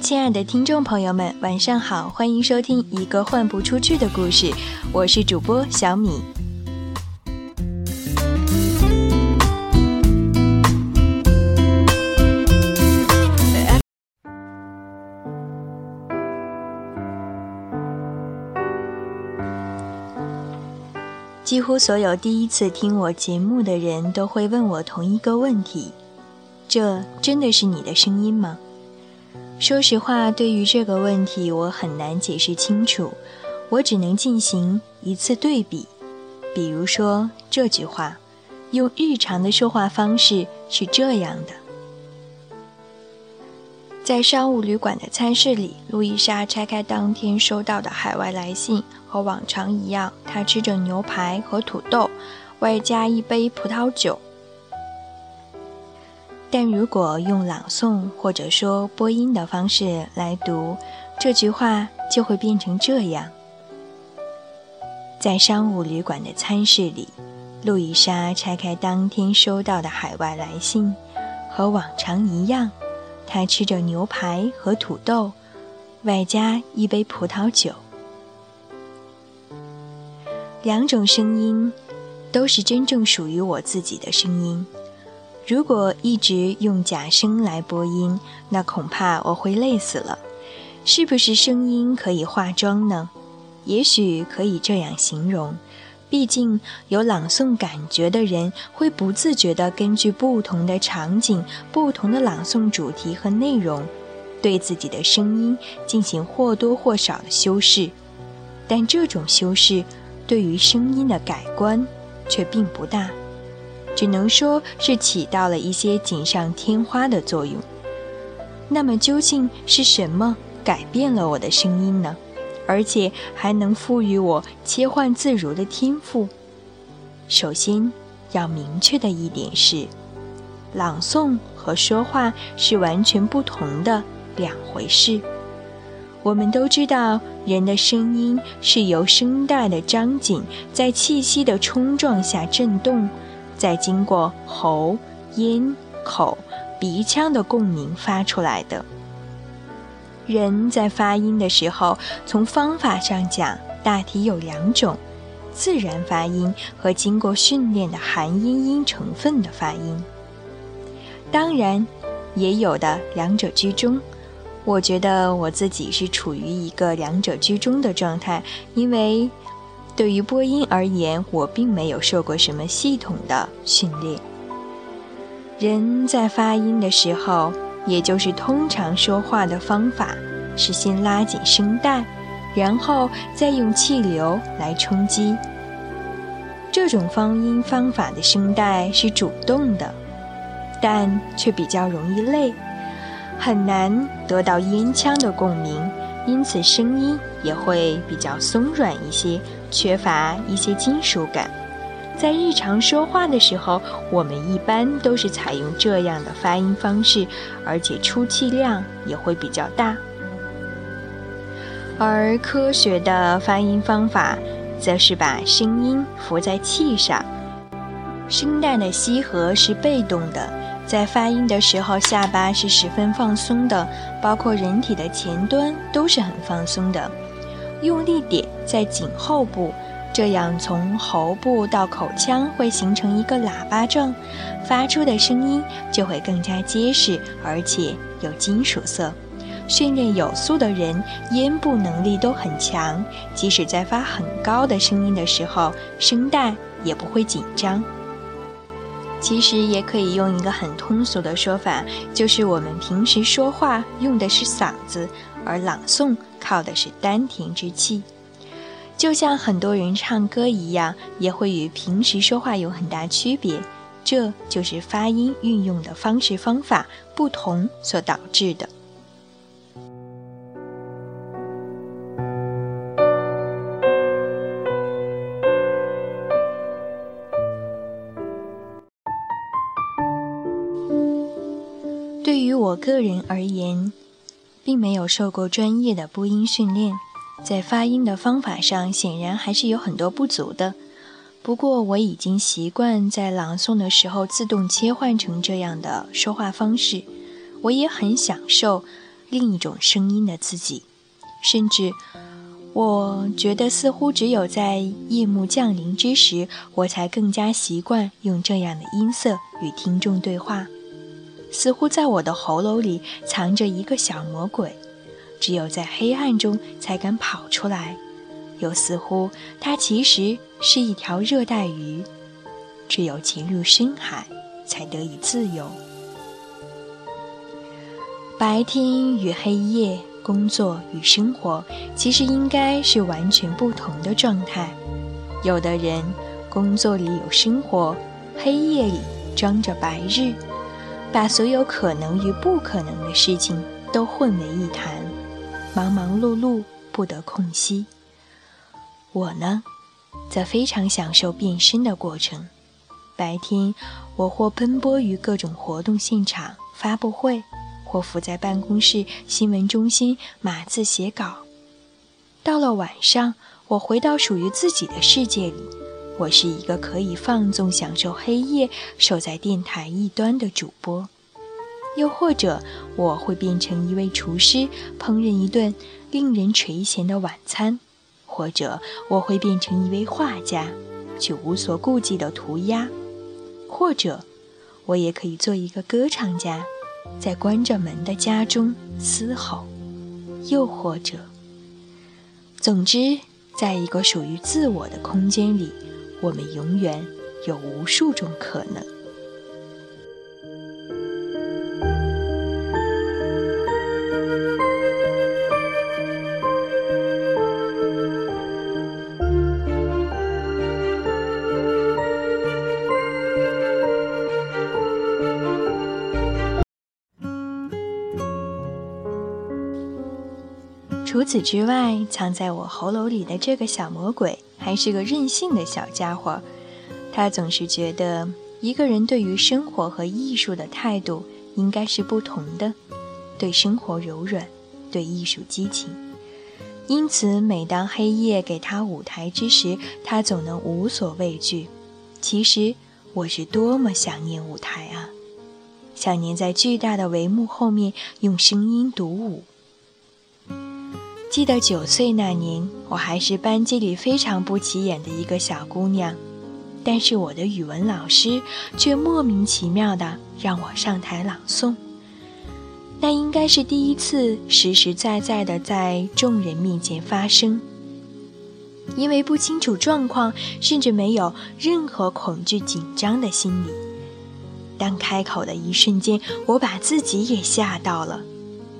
亲爱的听众朋友们，晚上好，欢迎收听一个换不出去的故事，我是主播小米。几乎所有第一次听我节目的人都会问我同一个问题：这真的是你的声音吗？说实话，对于这个问题，我很难解释清楚。我只能进行一次对比，比如说这句话，用日常的说话方式是这样的：在商务旅馆的餐室里，路易莎拆开当天收到的海外来信，和往常一样，她吃着牛排和土豆，外加一杯葡萄酒。但如果用朗诵或者说播音的方式来读这句话，就会变成这样：在商务旅馆的餐室里，路易莎拆开当天收到的海外来信，和往常一样，她吃着牛排和土豆，外加一杯葡萄酒。两种声音，都是真正属于我自己的声音。如果一直用假声来播音，那恐怕我会累死了。是不是声音可以化妆呢？也许可以这样形容。毕竟有朗诵感觉的人，会不自觉地根据不同的场景、不同的朗诵主题和内容，对自己的声音进行或多或少的修饰。但这种修饰，对于声音的改观却并不大。只能说是起到了一些锦上添花的作用。那么究竟是什么改变了我的声音呢？而且还能赋予我切换自如的天赋？首先要明确的一点是，朗诵和说话是完全不同的两回事。我们都知道，人的声音是由声带的张紧在气息的冲撞下震动。再经过喉、咽、口、鼻腔的共鸣发出来的。人在发音的时候，从方法上讲，大体有两种：自然发音和经过训练的含音音成分的发音。当然，也有的两者居中。我觉得我自己是处于一个两者居中的状态，因为。对于播音而言，我并没有受过什么系统的训练。人在发音的时候，也就是通常说话的方法，是先拉紧声带，然后再用气流来冲击。这种发音方法的声带是主动的，但却比较容易累，很难得到咽腔的共鸣。因此，声音也会比较松软一些，缺乏一些金属感。在日常说话的时候，我们一般都是采用这样的发音方式，而且出气量也会比较大。而科学的发音方法，则是把声音浮在气上，声带的吸合是被动的。在发音的时候，下巴是十分放松的，包括人体的前端都是很放松的。用力点在颈后部，这样从喉部到口腔会形成一个喇叭状，发出的声音就会更加结实，而且有金属色。训练有素的人，咽部能力都很强，即使在发很高的声音的时候，声带也不会紧张。其实也可以用一个很通俗的说法，就是我们平时说话用的是嗓子，而朗诵靠的是丹田之气。就像很多人唱歌一样，也会与平时说话有很大区别，这就是发音运用的方式方法不同所导致的。没有受过专业的播音训练，在发音的方法上显然还是有很多不足的。不过我已经习惯在朗诵的时候自动切换成这样的说话方式，我也很享受另一种声音的自己，甚至，我觉得似乎只有在夜幕降临之时，我才更加习惯用这样的音色与听众对话。似乎在我的喉咙里藏着一个小魔鬼，只有在黑暗中才敢跑出来；又似乎它其实是一条热带鱼，只有潜入深海才得以自由。白天与黑夜，工作与生活，其实应该是完全不同的状态。有的人工作里有生活，黑夜里装着白日。把所有可能与不可能的事情都混为一谈，忙忙碌碌不得空隙。我呢，则非常享受变身的过程。白天，我或奔波于各种活动现场、发布会，或伏在办公室新闻中心码字写稿。到了晚上，我回到属于自己的世界里。我是一个可以放纵享受黑夜、守在电台一端的主播，又或者我会变成一位厨师，烹饪一顿令人垂涎的晚餐；或者我会变成一位画家，去无所顾忌的涂鸦；或者我也可以做一个歌唱家，在关着门的家中嘶吼；又或者，总之，在一个属于自我的空间里。我们永远有无数种可能。除此之外，藏在我喉咙里的这个小魔鬼。还是个任性的小家伙，他总是觉得一个人对于生活和艺术的态度应该是不同的，对生活柔软，对艺术激情。因此，每当黑夜给他舞台之时，他总能无所畏惧。其实，我是多么想念舞台啊！想念在巨大的帷幕后面用声音独舞。记得九岁那年，我还是班级里非常不起眼的一个小姑娘，但是我的语文老师却莫名其妙的让我上台朗诵。那应该是第一次实实在在的在众人面前发声，因为不清楚状况，甚至没有任何恐惧紧张的心理。当开口的一瞬间，我把自己也吓到了。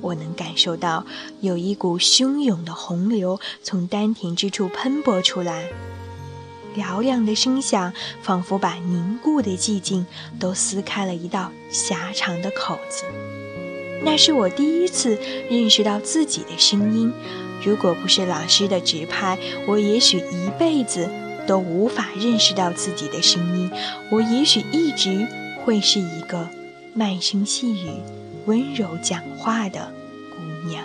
我能感受到有一股汹涌的洪流从丹田之处喷薄出来，嘹亮的声响仿佛把凝固的寂静都撕开了一道狭长的口子。那是我第一次认识到自己的声音。如果不是老师的指派，我也许一辈子都无法认识到自己的声音。我也许一直会是一个慢声细语。温柔讲话的姑娘。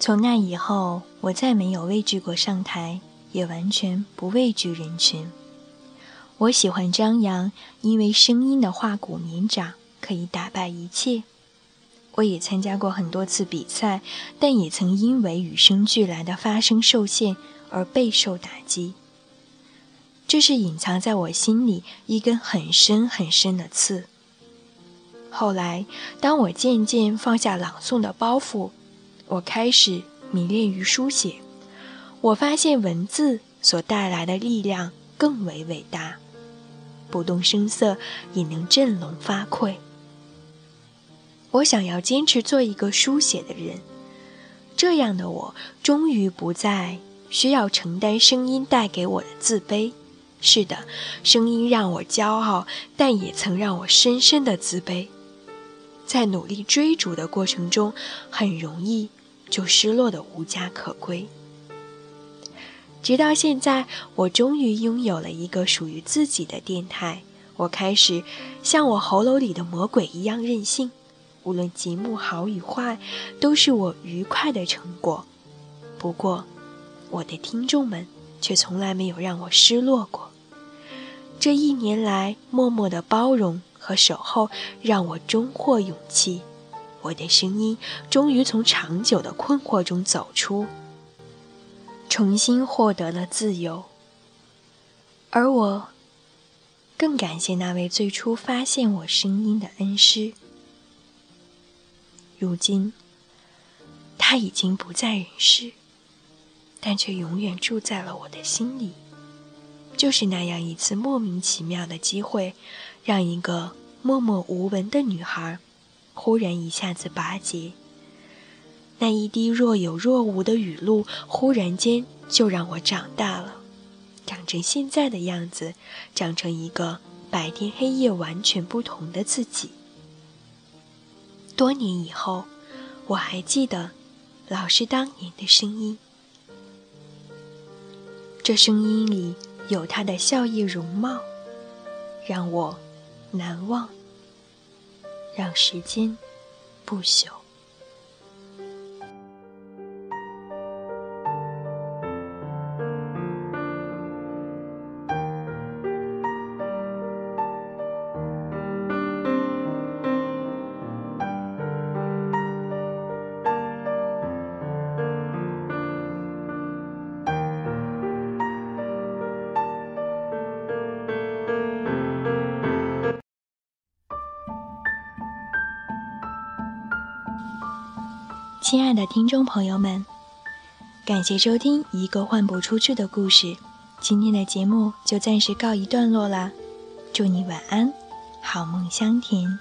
从那以后，我再没有畏惧过上台，也完全不畏惧人群。我喜欢张扬，因为声音的化骨绵掌可以打败一切。我也参加过很多次比赛，但也曾因为与生俱来的发声受限而备受打击。这是隐藏在我心里一根很深很深的刺。后来，当我渐渐放下朗诵的包袱，我开始迷恋于书写。我发现文字所带来的力量更为伟大，不动声色也能振聋发聩。我想要坚持做一个书写的人，这样的我终于不再需要承担声音带给我的自卑。是的，声音让我骄傲，但也曾让我深深的自卑。在努力追逐的过程中，很容易就失落的无家可归。直到现在，我终于拥有了一个属于自己的电台，我开始像我喉咙里的魔鬼一样任性。无论节目好与坏，都是我愉快的成果。不过，我的听众们却从来没有让我失落过。这一年来默默的包容和守候，让我终获勇气。我的声音终于从长久的困惑中走出，重新获得了自由。而我更感谢那位最初发现我声音的恩师。如今，他已经不在人世，但却永远住在了我的心里。就是那样一次莫名其妙的机会，让一个默默无闻的女孩，忽然一下子拔节。那一滴若有若无的雨露，忽然间就让我长大了，长成现在的样子，长成一个白天黑夜完全不同的自己。多年以后，我还记得老师当年的声音，这声音里。有他的笑意容貌，让我难忘，让时间不朽。亲爱的听众朋友们，感谢收听一个换不出去的故事。今天的节目就暂时告一段落啦，祝你晚安，好梦香甜。